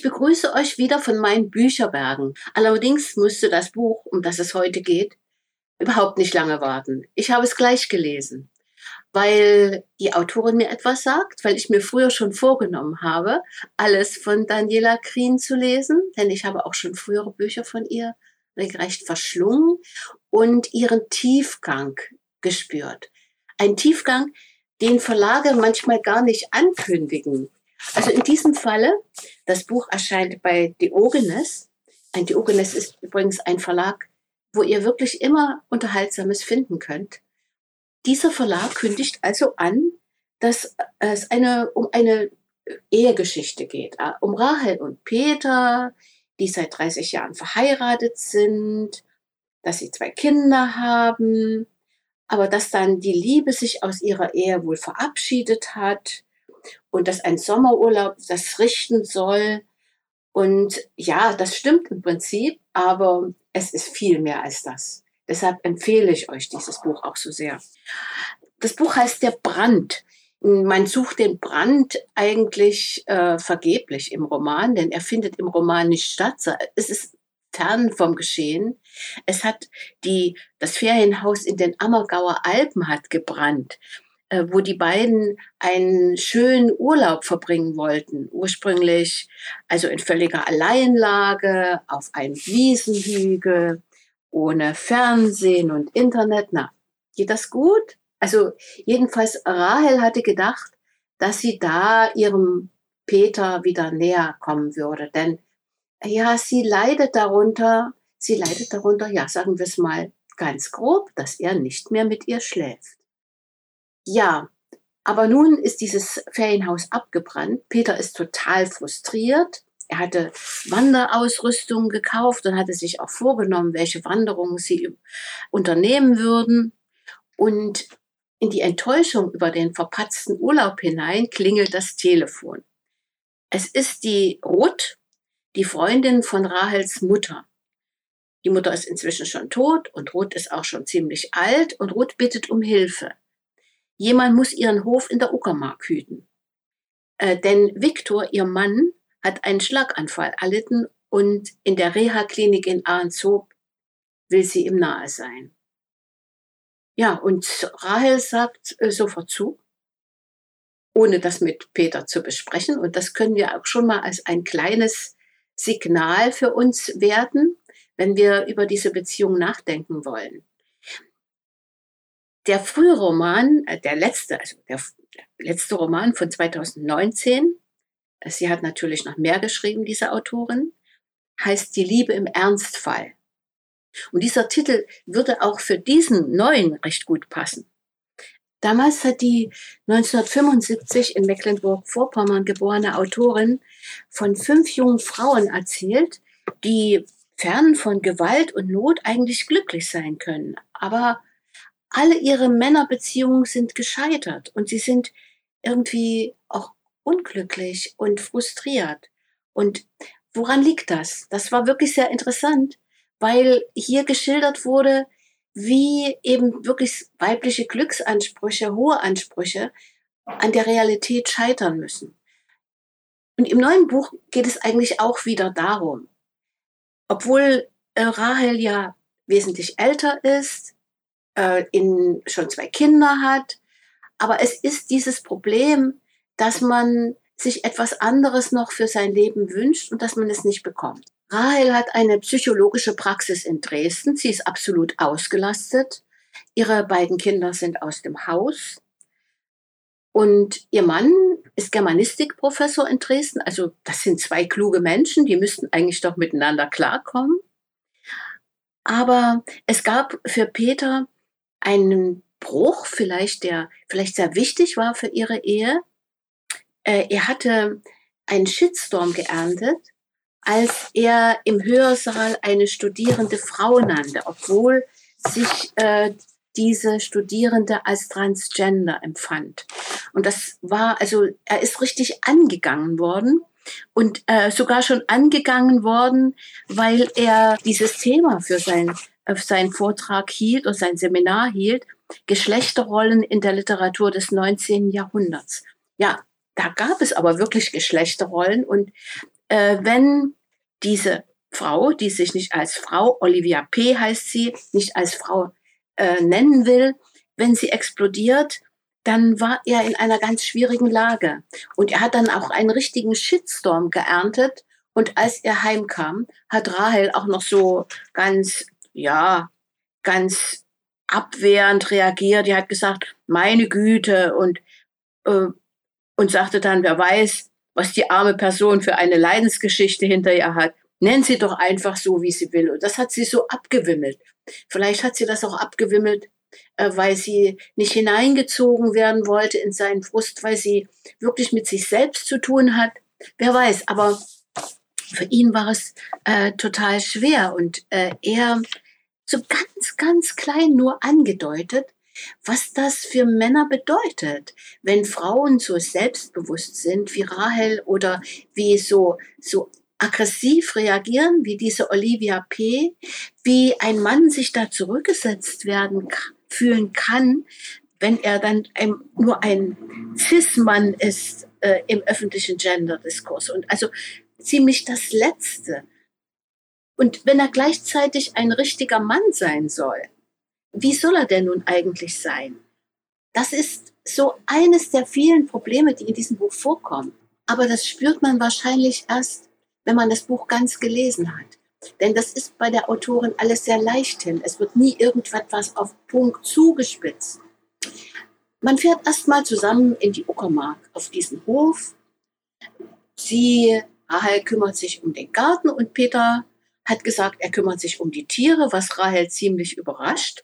Ich begrüße euch wieder von meinen Bücherbergen. Allerdings musste das Buch, um das es heute geht, überhaupt nicht lange warten. Ich habe es gleich gelesen, weil die Autorin mir etwas sagt, weil ich mir früher schon vorgenommen habe, alles von Daniela Krien zu lesen, denn ich habe auch schon frühere Bücher von ihr regelrecht verschlungen und ihren Tiefgang gespürt. Ein Tiefgang, den Verlage manchmal gar nicht ankündigen. Also in diesem Falle, das Buch erscheint bei Diogenes. Ein Diogenes ist übrigens ein Verlag, wo ihr wirklich immer Unterhaltsames finden könnt. Dieser Verlag kündigt also an, dass es eine, um eine Ehegeschichte geht, um Rahel und Peter, die seit 30 Jahren verheiratet sind, dass sie zwei Kinder haben, aber dass dann die Liebe sich aus ihrer Ehe wohl verabschiedet hat und dass ein Sommerurlaub das richten soll. Und ja, das stimmt im Prinzip, aber es ist viel mehr als das. Deshalb empfehle ich euch dieses Buch auch so sehr. Das Buch heißt Der Brand. Man sucht den Brand eigentlich äh, vergeblich im Roman, denn er findet im Roman nicht statt. Es ist fern vom Geschehen. Es hat die, das Ferienhaus in den Ammergauer Alpen hat gebrannt, wo die beiden einen schönen Urlaub verbringen wollten. Ursprünglich also in völliger Alleinlage auf einem Wiesenhügel, ohne Fernsehen und Internet. Na, geht das gut? Also jedenfalls Rahel hatte gedacht, dass sie da ihrem Peter wieder näher kommen würde, denn ja, sie leidet darunter, sie leidet darunter, ja, sagen wir es mal ganz grob, dass er nicht mehr mit ihr schläft. Ja, aber nun ist dieses Ferienhaus abgebrannt. Peter ist total frustriert. Er hatte Wanderausrüstung gekauft und hatte sich auch vorgenommen, welche Wanderungen sie unternehmen würden. Und in die Enttäuschung über den verpatzten Urlaub hinein klingelt das Telefon. Es ist die Ruth, die Freundin von Rahels Mutter. Die Mutter ist inzwischen schon tot und Ruth ist auch schon ziemlich alt und Ruth bittet um Hilfe. Jemand muss ihren Hof in der Uckermark hüten. Äh, denn Viktor, ihr Mann, hat einen Schlaganfall erlitten und in der Reha-Klinik in Ahrenshoop will sie ihm nahe sein. Ja, und Rahel sagt äh, sofort zu, ohne das mit Peter zu besprechen. Und das können wir auch schon mal als ein kleines Signal für uns werden, wenn wir über diese Beziehung nachdenken wollen. Der frühe Roman, äh, der letzte, also der, letzte Roman von 2019, äh, sie hat natürlich noch mehr geschrieben, diese Autorin, heißt Die Liebe im Ernstfall. Und dieser Titel würde auch für diesen neuen recht gut passen. Damals hat die 1975 in Mecklenburg-Vorpommern geborene Autorin von fünf jungen Frauen erzählt, die fern von Gewalt und Not eigentlich glücklich sein können. Aber alle ihre Männerbeziehungen sind gescheitert und sie sind irgendwie auch unglücklich und frustriert. Und woran liegt das? Das war wirklich sehr interessant, weil hier geschildert wurde, wie eben wirklich weibliche Glücksansprüche, hohe Ansprüche an der Realität scheitern müssen. Und im neuen Buch geht es eigentlich auch wieder darum, obwohl Rahel ja wesentlich älter ist, äh, in, schon zwei Kinder hat, aber es ist dieses Problem, dass man sich etwas anderes noch für sein Leben wünscht und dass man es nicht bekommt. Rahel hat eine psychologische Praxis in Dresden. Sie ist absolut ausgelastet. Ihre beiden Kinder sind aus dem Haus. Und ihr Mann ist Germanistikprofessor in Dresden. Also das sind zwei kluge Menschen, die müssten eigentlich doch miteinander klarkommen. Aber es gab für Peter einen Bruch, vielleicht der vielleicht sehr wichtig war für ihre Ehe. Äh, er hatte einen Shitstorm geerntet als er im Hörsaal eine studierende Frau nannte, obwohl sich äh, diese Studierende als Transgender empfand. Und das war, also er ist richtig angegangen worden und äh, sogar schon angegangen worden, weil er dieses Thema für sein, seinen Vortrag hielt oder sein Seminar hielt, Geschlechterrollen in der Literatur des 19. Jahrhunderts. Ja, da gab es aber wirklich Geschlechterrollen und äh, wenn diese Frau, die sich nicht als Frau, Olivia P. heißt sie, nicht als Frau äh, nennen will, wenn sie explodiert, dann war er in einer ganz schwierigen Lage. Und er hat dann auch einen richtigen Shitstorm geerntet. Und als er heimkam, hat Rahel auch noch so ganz, ja, ganz abwehrend reagiert. Die hat gesagt, meine Güte und, äh, und sagte dann, wer weiß, was die arme Person für eine Leidensgeschichte hinter ihr hat. Nenn sie doch einfach so, wie sie will. Und das hat sie so abgewimmelt. Vielleicht hat sie das auch abgewimmelt, äh, weil sie nicht hineingezogen werden wollte in seinen Frust, weil sie wirklich mit sich selbst zu tun hat. Wer weiß, aber für ihn war es äh, total schwer und äh, er so ganz, ganz klein nur angedeutet, was das für Männer bedeutet, wenn Frauen so selbstbewusst sind wie Rahel oder wie so, so aggressiv reagieren, wie diese Olivia P., wie ein Mann sich da zurückgesetzt werden fühlen kann, wenn er dann ein, nur ein Cis-Mann ist äh, im öffentlichen Gender-Diskurs. Und also ziemlich das Letzte. Und wenn er gleichzeitig ein richtiger Mann sein soll, wie soll er denn nun eigentlich sein? Das ist so eines der vielen Probleme, die in diesem Buch vorkommen. Aber das spürt man wahrscheinlich erst, wenn man das Buch ganz gelesen hat. Denn das ist bei der Autorin alles sehr leicht hin. Es wird nie irgendetwas auf Punkt zugespitzt. Man fährt erstmal zusammen in die Uckermark auf diesen Hof. Sie, Rahel, kümmert sich um den Garten und Peter hat gesagt, er kümmert sich um die Tiere, was Rahel ziemlich überrascht,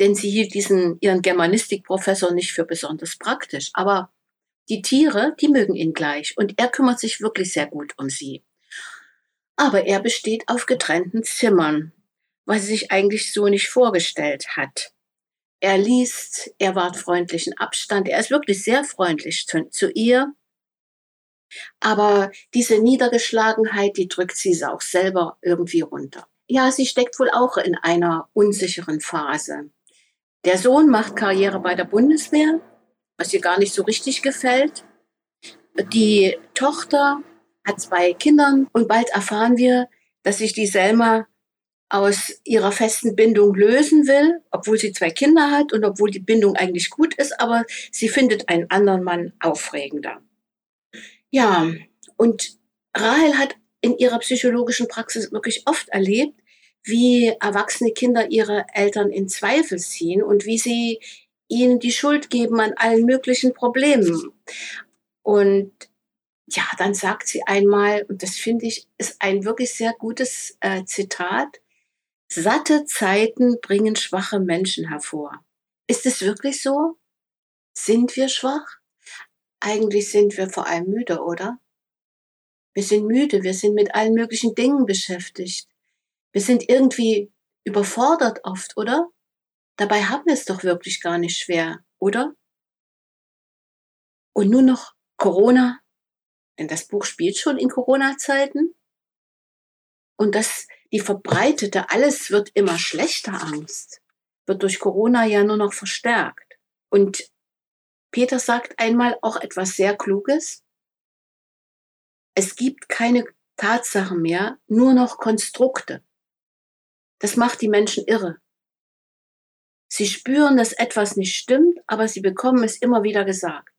denn sie hielt diesen ihren Germanistikprofessor nicht für besonders praktisch. Aber die Tiere, die mögen ihn gleich und er kümmert sich wirklich sehr gut um sie. Aber er besteht auf getrennten Zimmern, was sie sich eigentlich so nicht vorgestellt hat. Er liest, er wahrt freundlichen Abstand, er ist wirklich sehr freundlich zu, zu ihr. Aber diese Niedergeschlagenheit, die drückt sie auch selber irgendwie runter. Ja, sie steckt wohl auch in einer unsicheren Phase. Der Sohn macht Karriere bei der Bundeswehr, was ihr gar nicht so richtig gefällt. Die Tochter hat zwei Kindern und bald erfahren wir, dass sich die Selma aus ihrer festen Bindung lösen will, obwohl sie zwei Kinder hat und obwohl die Bindung eigentlich gut ist, aber sie findet einen anderen Mann aufregender. Ja, und Rahel hat in ihrer psychologischen Praxis wirklich oft erlebt, wie erwachsene Kinder ihre Eltern in Zweifel ziehen und wie sie ihnen die Schuld geben an allen möglichen Problemen. Und ja, dann sagt sie einmal, und das finde ich ist ein wirklich sehr gutes äh, Zitat, satte Zeiten bringen schwache Menschen hervor. Ist es wirklich so? Sind wir schwach? Eigentlich sind wir vor allem müde, oder? Wir sind müde, wir sind mit allen möglichen Dingen beschäftigt. Wir sind irgendwie überfordert oft, oder? Dabei haben wir es doch wirklich gar nicht schwer, oder? Und nur noch Corona, denn das Buch spielt schon in Corona-Zeiten. Und das, die verbreitete, alles wird immer schlechter Angst, wird durch Corona ja nur noch verstärkt. Und Peter sagt einmal auch etwas sehr Kluges. Es gibt keine Tatsachen mehr, nur noch Konstrukte. Das macht die Menschen irre. Sie spüren, dass etwas nicht stimmt, aber sie bekommen es immer wieder gesagt.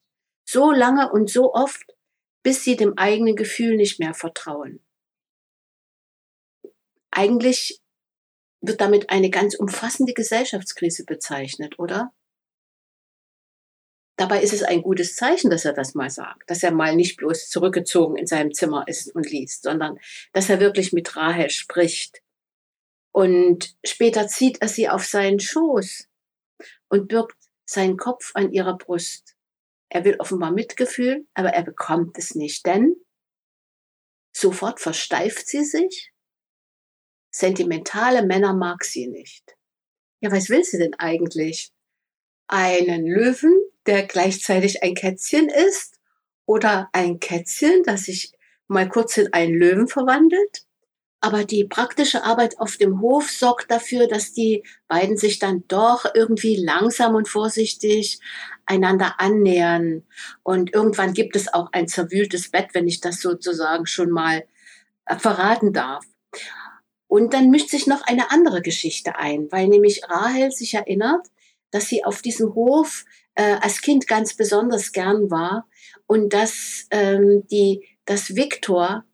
So lange und so oft, bis sie dem eigenen Gefühl nicht mehr vertrauen. Eigentlich wird damit eine ganz umfassende Gesellschaftskrise bezeichnet, oder? Dabei ist es ein gutes Zeichen, dass er das mal sagt, dass er mal nicht bloß zurückgezogen in seinem Zimmer ist und liest, sondern dass er wirklich mit Rahel spricht. Und später zieht er sie auf seinen Schoß und birgt seinen Kopf an ihrer Brust. Er will offenbar Mitgefühl, aber er bekommt es nicht, denn sofort versteift sie sich. Sentimentale Männer mag sie nicht. Ja, was will sie denn eigentlich? Einen Löwen, der gleichzeitig ein Kätzchen ist? Oder ein Kätzchen, das sich mal kurz in einen Löwen verwandelt? Aber die praktische Arbeit auf dem Hof sorgt dafür, dass die beiden sich dann doch irgendwie langsam und vorsichtig einander annähern. Und irgendwann gibt es auch ein zerwühltes Bett, wenn ich das sozusagen schon mal äh, verraten darf. Und dann mischt sich noch eine andere Geschichte ein, weil nämlich Rahel sich erinnert, dass sie auf diesem Hof äh, als Kind ganz besonders gern war und dass ähm, die, dass Viktor,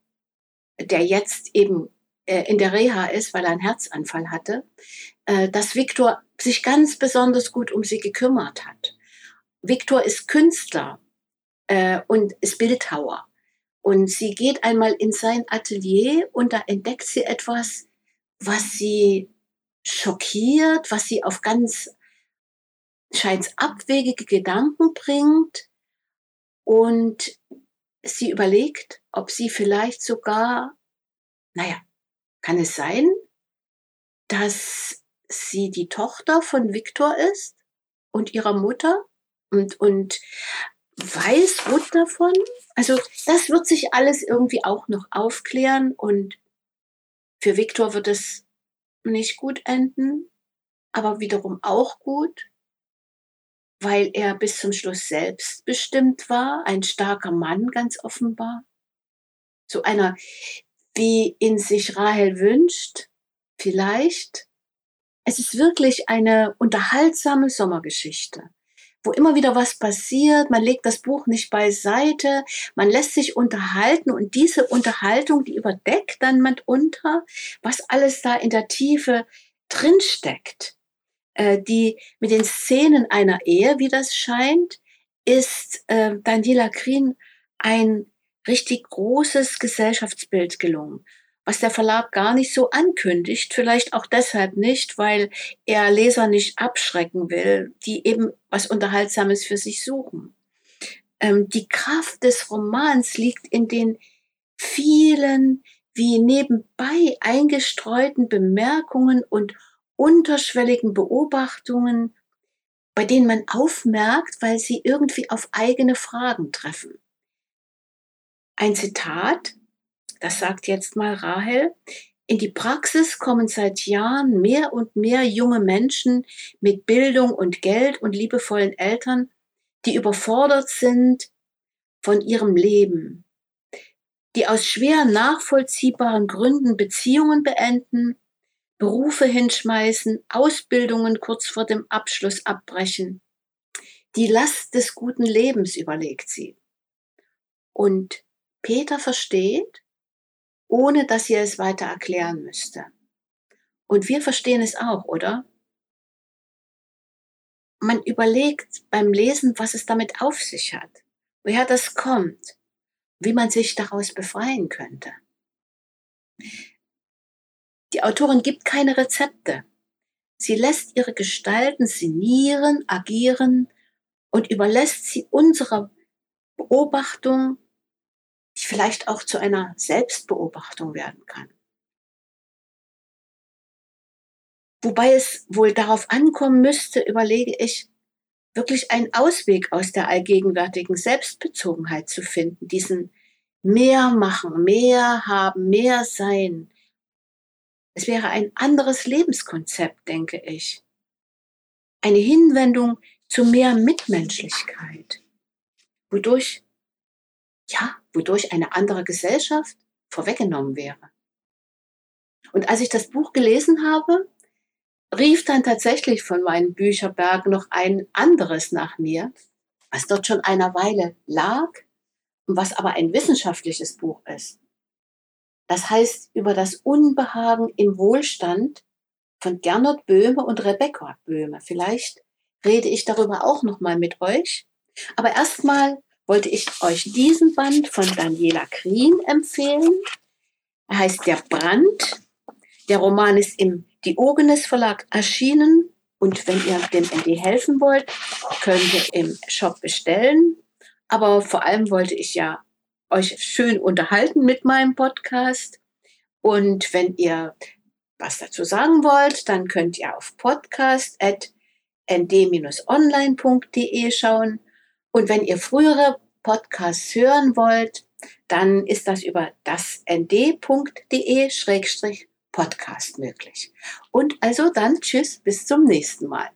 der jetzt eben äh, in der Reha ist, weil er einen Herzanfall hatte, äh, dass Viktor sich ganz besonders gut um sie gekümmert hat. Viktor ist Künstler äh, und ist Bildhauer. Und sie geht einmal in sein Atelier und da entdeckt sie etwas, was sie schockiert, was sie auf ganz scheint abwegige Gedanken bringt und sie überlegt, ob sie vielleicht sogar, naja, kann es sein, dass sie die Tochter von Viktor ist und ihrer Mutter und, und weiß gut davon. Also das wird sich alles irgendwie auch noch aufklären und für Viktor wird es nicht gut enden, aber wiederum auch gut, weil er bis zum Schluss selbstbestimmt war, ein starker Mann ganz offenbar. So einer, wie ihn sich Rahel wünscht, vielleicht. Es ist wirklich eine unterhaltsame Sommergeschichte wo immer wieder was passiert. Man legt das Buch nicht beiseite, man lässt sich unterhalten und diese Unterhaltung, die überdeckt dann mitunter, was alles da in der Tiefe drinsteckt. Äh, die mit den Szenen einer Ehe, wie das scheint, ist äh, Daniela Krien ein richtig großes Gesellschaftsbild gelungen was der Verlag gar nicht so ankündigt, vielleicht auch deshalb nicht, weil er Leser nicht abschrecken will, die eben was Unterhaltsames für sich suchen. Ähm, die Kraft des Romans liegt in den vielen, wie nebenbei eingestreuten Bemerkungen und unterschwelligen Beobachtungen, bei denen man aufmerkt, weil sie irgendwie auf eigene Fragen treffen. Ein Zitat das sagt jetzt mal Rahel, in die Praxis kommen seit Jahren mehr und mehr junge Menschen mit Bildung und Geld und liebevollen Eltern, die überfordert sind von ihrem Leben, die aus schwer nachvollziehbaren Gründen Beziehungen beenden, Berufe hinschmeißen, Ausbildungen kurz vor dem Abschluss abbrechen. Die Last des guten Lebens überlegt sie. Und Peter versteht, ohne dass sie es weiter erklären müsste. Und wir verstehen es auch, oder? Man überlegt beim Lesen, was es damit auf sich hat, woher das kommt, wie man sich daraus befreien könnte. Die Autorin gibt keine Rezepte. Sie lässt ihre Gestalten sinnieren, agieren und überlässt sie unserer Beobachtung die vielleicht auch zu einer Selbstbeobachtung werden kann. Wobei es wohl darauf ankommen müsste, überlege ich, wirklich einen Ausweg aus der allgegenwärtigen Selbstbezogenheit zu finden, diesen mehr machen, mehr haben, mehr sein. Es wäre ein anderes Lebenskonzept, denke ich. Eine Hinwendung zu mehr Mitmenschlichkeit, wodurch ja, wodurch eine andere Gesellschaft vorweggenommen wäre. Und als ich das Buch gelesen habe, rief dann tatsächlich von meinem Bücherberg noch ein anderes nach mir, was dort schon einer Weile lag und was aber ein wissenschaftliches Buch ist. Das heißt über das Unbehagen im Wohlstand von Gernot Böhme und Rebecca Böhme. Vielleicht rede ich darüber auch noch mal mit euch. Aber erstmal wollte ich euch diesen Band von Daniela Krien empfehlen. Er heißt Der Brand. Der Roman ist im Diogenes Verlag erschienen und wenn ihr dem ND helfen wollt, könnt ihr im Shop bestellen. Aber vor allem wollte ich ja euch schön unterhalten mit meinem Podcast. Und wenn ihr was dazu sagen wollt, dann könnt ihr auf podcast.nd-online.de schauen und wenn ihr frühere Podcasts hören wollt, dann ist das über das nd.de-podcast möglich. Und also dann tschüss, bis zum nächsten Mal.